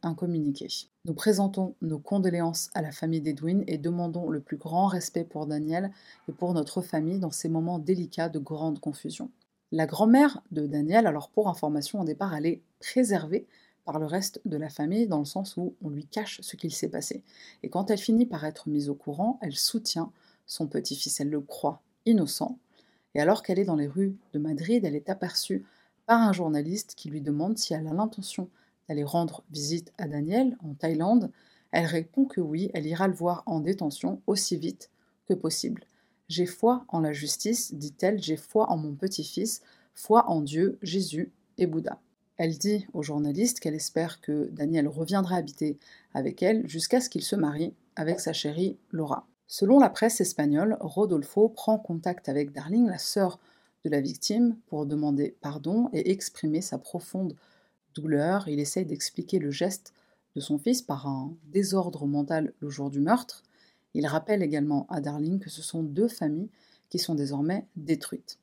un, communiqué. Nous présentons nos condoléances à la famille d'Edwin et demandons le plus grand respect pour Daniel et pour notre famille dans ces moments délicats de grande confusion. La grand-mère de Daniel, alors pour information au départ, elle est préservée par le reste de la famille dans le sens où on lui cache ce qu'il s'est passé. Et quand elle finit par être mise au courant, elle soutient son petit-fils, elle le croit innocent. Et alors qu'elle est dans les rues de Madrid, elle est aperçue par un journaliste qui lui demande si elle a l'intention d'aller rendre visite à Daniel en Thaïlande. Elle répond que oui, elle ira le voir en détention aussi vite que possible. J'ai foi en la justice, dit-elle, j'ai foi en mon petit-fils, foi en Dieu, Jésus et Bouddha. Elle dit au journaliste qu'elle espère que Daniel reviendra habiter avec elle jusqu'à ce qu'il se marie avec sa chérie Laura. Selon la presse espagnole, Rodolfo prend contact avec Darling, la sœur de la victime, pour demander pardon et exprimer sa profonde douleur. Il essaye d'expliquer le geste de son fils par un désordre mental le jour du meurtre. Il rappelle également à Darling que ce sont deux familles qui sont désormais détruites.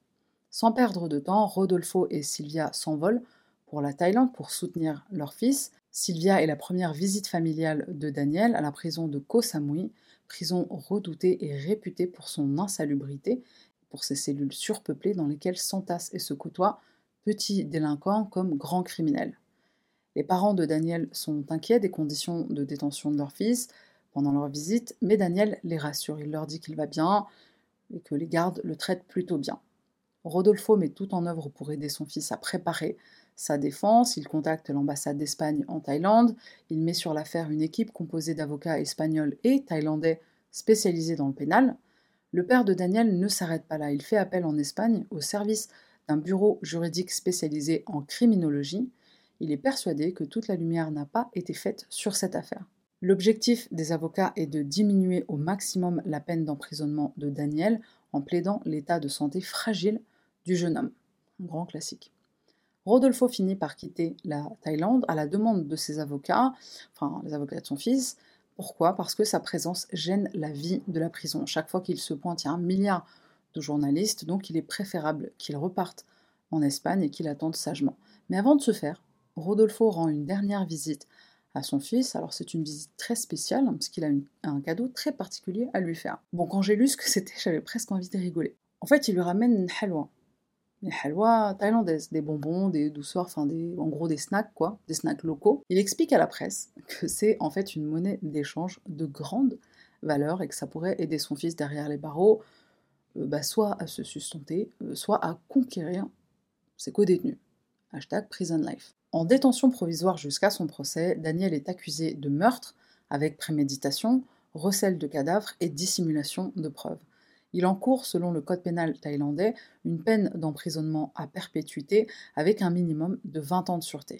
Sans perdre de temps, Rodolfo et Sylvia s'envolent pour la Thaïlande pour soutenir leur fils. Sylvia est la première visite familiale de Daniel à la prison de Koh Samui, prison redoutée et réputée pour son insalubrité, pour ses cellules surpeuplées dans lesquelles s'entassent et se côtoient petits délinquants comme grands criminels. Les parents de Daniel sont inquiets des conditions de détention de leur fils pendant leur visite, mais Daniel les rassure. Il leur dit qu'il va bien et que les gardes le traitent plutôt bien. Rodolfo met tout en œuvre pour aider son fils à préparer sa défense, il contacte l'ambassade d'Espagne en Thaïlande, il met sur l'affaire une équipe composée d'avocats espagnols et thaïlandais spécialisés dans le pénal. Le père de Daniel ne s'arrête pas là, il fait appel en Espagne au service d'un bureau juridique spécialisé en criminologie. Il est persuadé que toute la lumière n'a pas été faite sur cette affaire. L'objectif des avocats est de diminuer au maximum la peine d'emprisonnement de Daniel en plaidant l'état de santé fragile du jeune homme. Un grand classique. Rodolfo finit par quitter la Thaïlande à la demande de ses avocats, enfin les avocats de son fils. Pourquoi? Parce que sa présence gêne la vie de la prison. Chaque fois qu'il se pointe, il y a un milliard de journalistes, donc il est préférable qu'il reparte en Espagne et qu'il attende sagement. Mais avant de se faire, Rodolfo rend une dernière visite à son fils. Alors c'est une visite très spéciale, parce qu'il a un cadeau très particulier à lui faire. Bon, quand j'ai lu ce que c'était, <laughs> j'avais presque envie de rigoler. En fait, il lui ramène une des halwa thaïlandaises, des bonbons, des douceurs, enfin en gros des snacks quoi, des snacks locaux. Il explique à la presse que c'est en fait une monnaie d'échange de grande valeur et que ça pourrait aider son fils derrière les barreaux, euh, bah, soit à se sustenter, euh, soit à conquérir ses co-détenus. Hashtag prison life. En détention provisoire jusqu'à son procès, Daniel est accusé de meurtre avec préméditation, recel de cadavres et dissimulation de preuves. Il encourt, selon le code pénal thaïlandais, une peine d'emprisonnement à perpétuité avec un minimum de 20 ans de sûreté.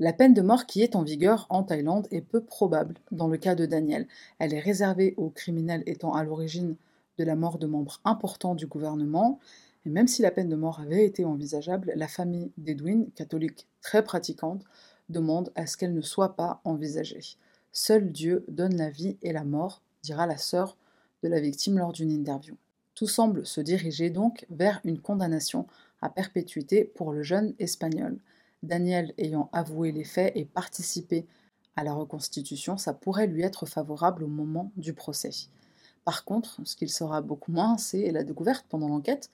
La peine de mort qui est en vigueur en Thaïlande est peu probable dans le cas de Daniel. Elle est réservée aux criminels étant à l'origine de la mort de membres importants du gouvernement. Et même si la peine de mort avait été envisageable, la famille d'Edwin, catholique très pratiquante, demande à ce qu'elle ne soit pas envisagée. Seul Dieu donne la vie et la mort, dira la sœur de la victime lors d'une interview. Tout semble se diriger donc vers une condamnation à perpétuité pour le jeune espagnol. Daniel ayant avoué les faits et participé à la reconstitution, ça pourrait lui être favorable au moment du procès. Par contre, ce qu'il saura beaucoup moins, c'est la découverte pendant l'enquête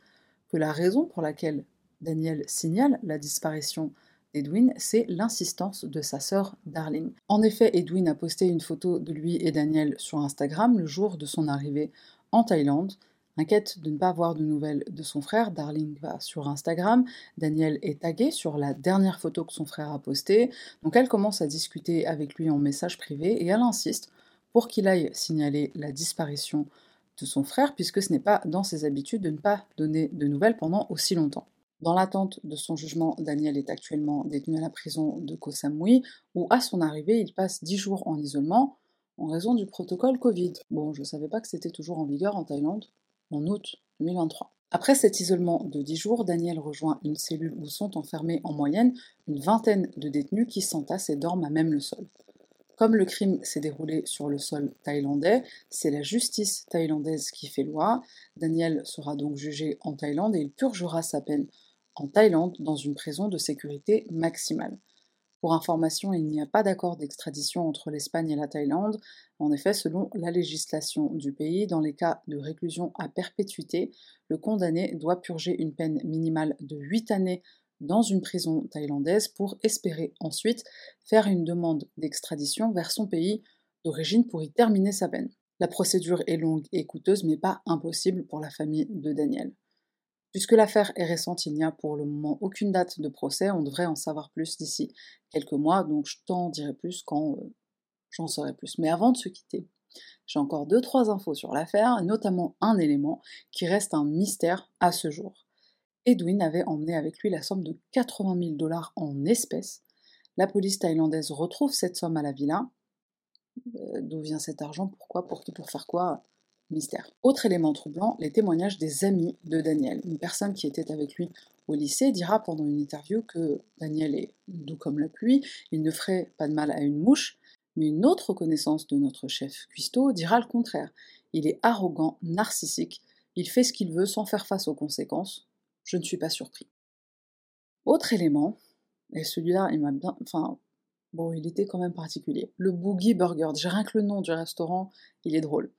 que la raison pour laquelle Daniel signale la disparition d'Edwin, c'est l'insistance de sa sœur Darling. En effet, Edwin a posté une photo de lui et Daniel sur Instagram le jour de son arrivée en Thaïlande, Inquiète de ne pas avoir de nouvelles de son frère, Darling va sur Instagram. Daniel est tagué sur la dernière photo que son frère a postée. Donc elle commence à discuter avec lui en message privé et elle insiste pour qu'il aille signaler la disparition de son frère, puisque ce n'est pas dans ses habitudes de ne pas donner de nouvelles pendant aussi longtemps. Dans l'attente de son jugement, Daniel est actuellement détenu à la prison de Koh Samui, où à son arrivée, il passe 10 jours en isolement en raison du protocole Covid. Bon, je ne savais pas que c'était toujours en vigueur en Thaïlande, en août 2023. Après cet isolement de 10 jours, Daniel rejoint une cellule où sont enfermés en moyenne une vingtaine de détenus qui s'entassent et dorment à même le sol. Comme le crime s'est déroulé sur le sol thaïlandais, c'est la justice thaïlandaise qui fait loi. Daniel sera donc jugé en Thaïlande et il purgera sa peine en Thaïlande dans une prison de sécurité maximale. Pour information, il n'y a pas d'accord d'extradition entre l'Espagne et la Thaïlande. En effet, selon la législation du pays, dans les cas de réclusion à perpétuité, le condamné doit purger une peine minimale de 8 années dans une prison thaïlandaise pour espérer ensuite faire une demande d'extradition vers son pays d'origine pour y terminer sa peine. La procédure est longue et coûteuse, mais pas impossible pour la famille de Daniel. Puisque l'affaire est récente, il n'y a pour le moment aucune date de procès, on devrait en savoir plus d'ici quelques mois, donc je t'en dirai plus quand euh, j'en saurai plus. Mais avant de se quitter, j'ai encore deux trois infos sur l'affaire, notamment un élément qui reste un mystère à ce jour. Edwin avait emmené avec lui la somme de 80 000 dollars en espèces. La police thaïlandaise retrouve cette somme à la villa. Euh, d'où vient cet argent? Pourquoi? Pour Pour faire quoi? Mystère. Autre élément troublant, les témoignages des amis de Daniel. Une personne qui était avec lui au lycée dira pendant une interview que Daniel est doux comme la pluie, il ne ferait pas de mal à une mouche, mais une autre connaissance de notre chef Cuisto dira le contraire. Il est arrogant, narcissique, il fait ce qu'il veut sans faire face aux conséquences. Je ne suis pas surpris. Autre élément, et celui-là, il m'a bien. Enfin, bon, il était quand même particulier. Le Boogie Burger. Déjà rien que le nom du restaurant, il est drôle.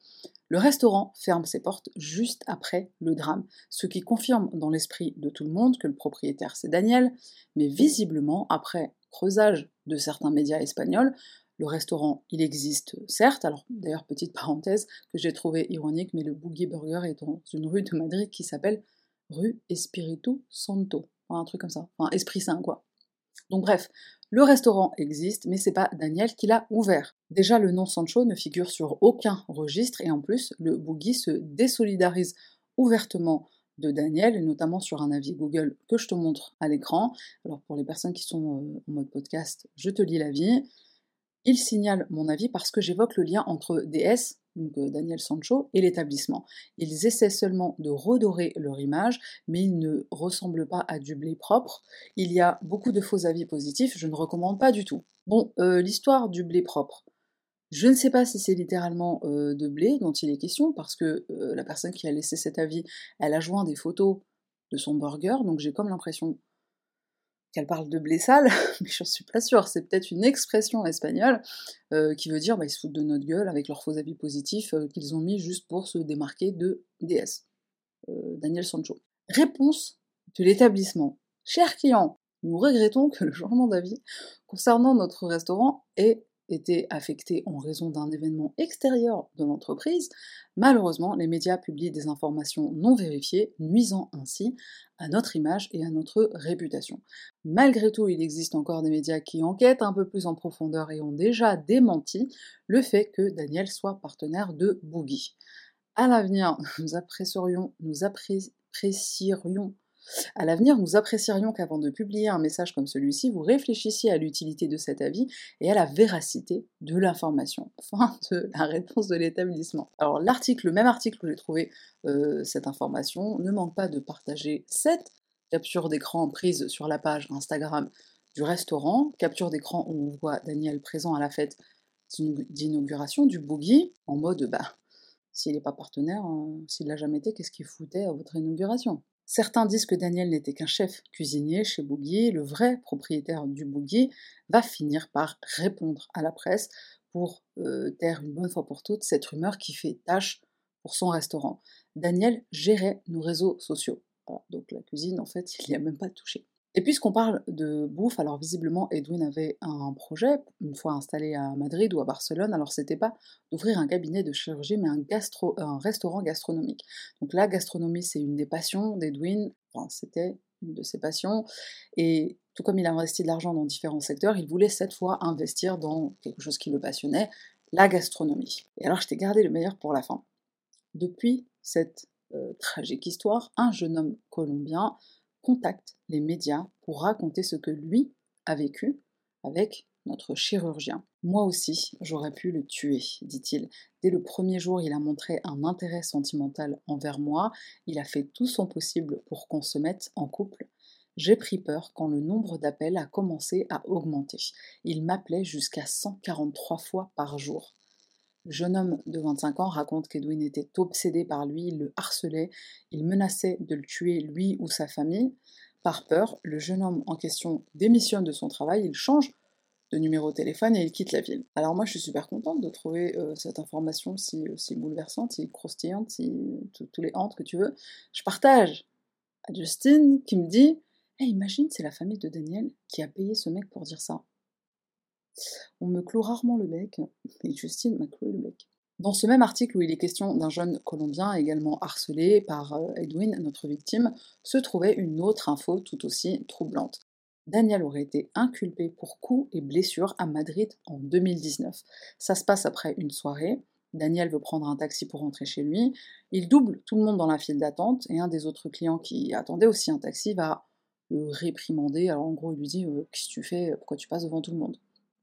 Le restaurant ferme ses portes juste après le drame, ce qui confirme dans l'esprit de tout le monde que le propriétaire c'est Daniel, mais visiblement, après creusage de certains médias espagnols, le restaurant, il existe certes, alors d'ailleurs petite parenthèse que j'ai trouvé ironique, mais le Boogie Burger est dans une rue de Madrid qui s'appelle rue Espiritu Santo, un truc comme ça, enfin Esprit Saint quoi. Donc bref, le restaurant existe, mais c'est pas Daniel qui l'a ouvert. Déjà, le nom Sancho ne figure sur aucun registre, et en plus, le Boogie se désolidarise ouvertement de Daniel, et notamment sur un avis Google que je te montre à l'écran. Alors pour les personnes qui sont euh, en mode podcast, je te lis l'avis. Il signale mon avis parce que j'évoque le lien entre DS, donc euh, Daniel Sancho, et l'établissement. Ils essaient seulement de redorer leur image, mais ils ne ressemblent pas à du blé propre. Il y a beaucoup de faux avis positifs, je ne recommande pas du tout. Bon, euh, l'histoire du blé propre. Je ne sais pas si c'est littéralement euh, de blé dont il est question, parce que la personne qui a laissé cet avis, elle a joint des photos de son burger, donc j'ai comme l'impression qu'elle parle de blé sale, <laughs> mais je suis pas sûre, c'est peut-être une expression espagnole euh, qui veut dire bah, ils se foutent de notre gueule avec leurs faux avis positifs euh, qu'ils ont mis juste pour se démarquer de DS. Euh, Daniel Sancho. Réponse de l'établissement. Cher client, nous regrettons que le changement d'avis concernant notre restaurant ait été affecté en raison d'un événement extérieur de l'entreprise, malheureusement, les médias publient des informations non vérifiées, nuisant ainsi à notre image et à notre réputation. Malgré tout, il existe encore des médias qui enquêtent un peu plus en profondeur et ont déjà démenti le fait que Daniel soit partenaire de Boogie. À l'avenir, <laughs> nous apprécierions, nous apprécierions à l'avenir, nous apprécierions qu'avant de publier un message comme celui-ci, vous réfléchissiez à l'utilité de cet avis et à la véracité de l'information. <laughs> Fin de la réponse de l'établissement. Alors l'article, le même article où j'ai trouvé euh, cette information, ne manque pas de partager cette capture d'écran prise sur la page Instagram du restaurant, capture d'écran où on voit Daniel présent à la fête d'inauguration du boogie, en mode bah s'il n'est pas partenaire, hein, s'il l'a jamais été, qu'est-ce qu'il foutait à votre inauguration? Certains disent que Daniel n'était qu'un chef cuisinier chez Boogie, le vrai propriétaire du Boogie va finir par répondre à la presse pour euh, taire une bonne fois pour toutes cette rumeur qui fait tâche pour son restaurant. Daniel gérait nos réseaux sociaux. donc la cuisine, en fait, il n'y a même pas touché. Et puisqu'on parle de bouffe, alors visiblement Edwin avait un projet, une fois installé à Madrid ou à Barcelone, alors c'était pas d'ouvrir un cabinet de chirurgie, mais un, restaurant gastronomique. Donc la gastronomie, c'est une des passions d'Edwin, c'était une de ses passions, et tout comme il a investi de l'argent dans différents secteurs, il voulait cette fois investir dans quelque chose qui le passionnait, la gastronomie. Et alors je t'ai gardé le meilleur pour la fin. Depuis cette euh, tragique histoire, un jeune homme colombien contacte les médias pour raconter ce que lui a vécu avec notre chirurgien. Moi aussi, j'aurais pu le tuer, dit-il. Dès le premier jour, il a montré un intérêt sentimental envers moi, il a fait tout son possible pour qu'on se mette en couple. J'ai pris peur quand le nombre d'appels a commencé à augmenter. Il m'appelait jusqu'à 143 fois par jour. Le jeune homme de 25 ans raconte qu'Edwin était obsédé par lui, il le harcelait, il menaçait de le tuer lui ou sa famille. Par peur, le jeune homme en question démissionne de son travail, il change de numéro de téléphone et il quitte la ville. Alors moi je suis super contente de trouver euh, cette information si, si, bouleversante, si croustillante, si tous les hantes que tu veux. Je partage à Justine qui me dit hey, imagine c'est la famille de Daniel qui a payé ce mec pour dire ça. On me clôt rarement le bec, et Justine m'a cloué le bec. Dans ce même article où il est question d'un jeune Colombien également harcelé par euh, Edwin, notre victime, se trouvait une autre info tout aussi troublante. Daniel aurait été inculpé pour coups et blessures à Madrid en 2019. Ça se passe après une soirée. Daniel veut prendre un taxi pour rentrer chez lui. Il double tout le monde dans la file d'attente et un des autres clients qui attendait aussi un taxi va le réprimander. Alors en gros, il lui dit euh, Qu'est-ce que tu fais? Pourquoi tu passes devant tout le monde?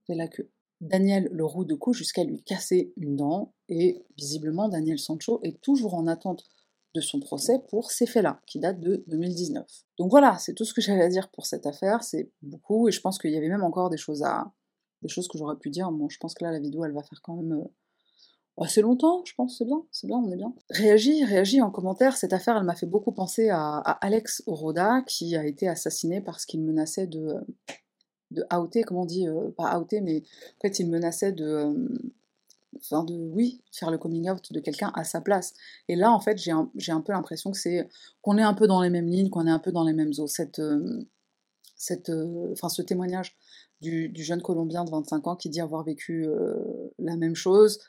Fait la queue. Daniel le roue de cou jusqu'à lui casser une dent, et visiblement Daniel Sancho est toujours en attente de son procès pour ces faits-là, qui datent de 2019. Donc voilà, c'est tout ce que j'avais à dire pour cette affaire, c'est beaucoup, et je pense qu'il y avait même encore des choses à... des choses que j'aurais pu dire, bon, je pense que là, la vidéo, elle va faire quand même... Euh, assez longtemps, je pense, c'est bien, c'est bien, on est bien. Réagis, réagis en commentaire, cette affaire, elle m'a fait beaucoup penser à, à Alex Oroda, qui a été assassiné parce qu'il menaçait de de outer, comment on dit, euh, pas outer, mais en fait il menaçait de, euh, enfin de, oui, faire le coming out de quelqu'un à sa place. Et là en fait j'ai un, un, peu l'impression que c'est qu'on est un peu dans les mêmes lignes, qu'on est un peu dans les mêmes eaux. Cette, euh, cette, enfin ce témoignage du, du, jeune Colombien de 25 ans qui dit avoir vécu la même chose,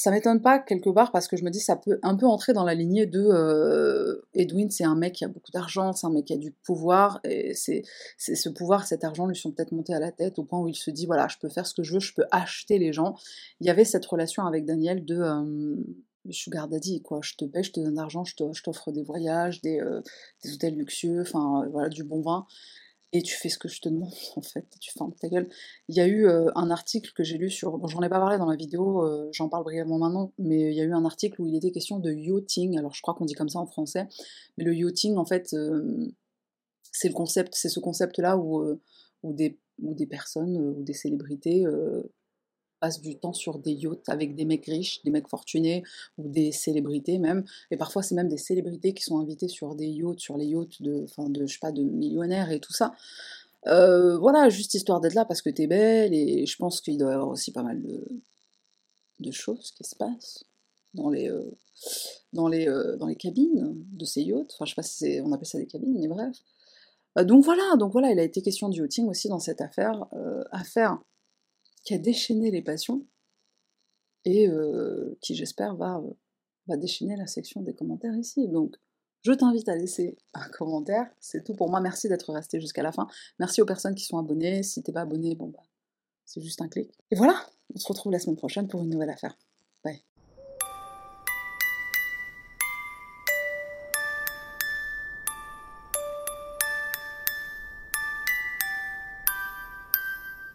ça m'étonne pas quelque part parce que je me dis ça peut un peu entrer dans la lignée de euh, Edwin, c'est un mec qui a beaucoup d'argent, c'est un mec qui a du pouvoir, et c'est ce pouvoir, cet argent lui sont peut-être montés à la tête au point où il se dit voilà, je peux faire ce que je veux, je peux acheter les gens. Il y avait cette relation avec Daniel de euh, sugar daddy, quoi. Je te paie, je te donne de l'argent, je t'offre des voyages, des, euh, des hôtels luxueux, enfin voilà, du bon vin et tu fais ce que je te demande <laughs> en fait, tu fermes ta gueule. Il y a eu euh, un article que j'ai lu sur, bon j'en ai pas parlé dans la vidéo, euh, j'en parle brièvement maintenant, mais il y a eu un article où il était question de yachting, alors je crois qu'on dit comme ça en français, mais le yachting en fait, euh, c'est le concept, c'est ce concept-là où, où, des, où des personnes ou des célébrités passe du temps sur des yachts avec des mecs riches, des mecs fortunés ou des célébrités même. Et parfois, c'est même des célébrités qui sont invitées sur des yachts, sur les yachts de, je sais pas, de millionnaires et tout ça. Euh, voilà, juste histoire d'être là parce que t'es belle et je pense qu'il doit y avoir aussi pas mal de, choses qui se passent dans les, euh, dans, les, euh, dans les cabines de ces yachts. Enfin, je sais pas si on appelle ça des cabines, mais bref. donc voilà, donc voilà, il a été question du yachting aussi dans cette affaire. affaire qui a déchaîné les passions et euh, qui, j'espère, va, euh, va déchaîner la section des commentaires ici. Donc, je t'invite à laisser un <laughs> commentaire. C'est tout pour moi. Merci d'être resté jusqu'à la fin. Merci aux personnes qui sont abonnées. Si t'es pas abonné, bon bah, c'est juste un clic. Et voilà, on se retrouve la semaine prochaine pour une nouvelle affaire. Bye.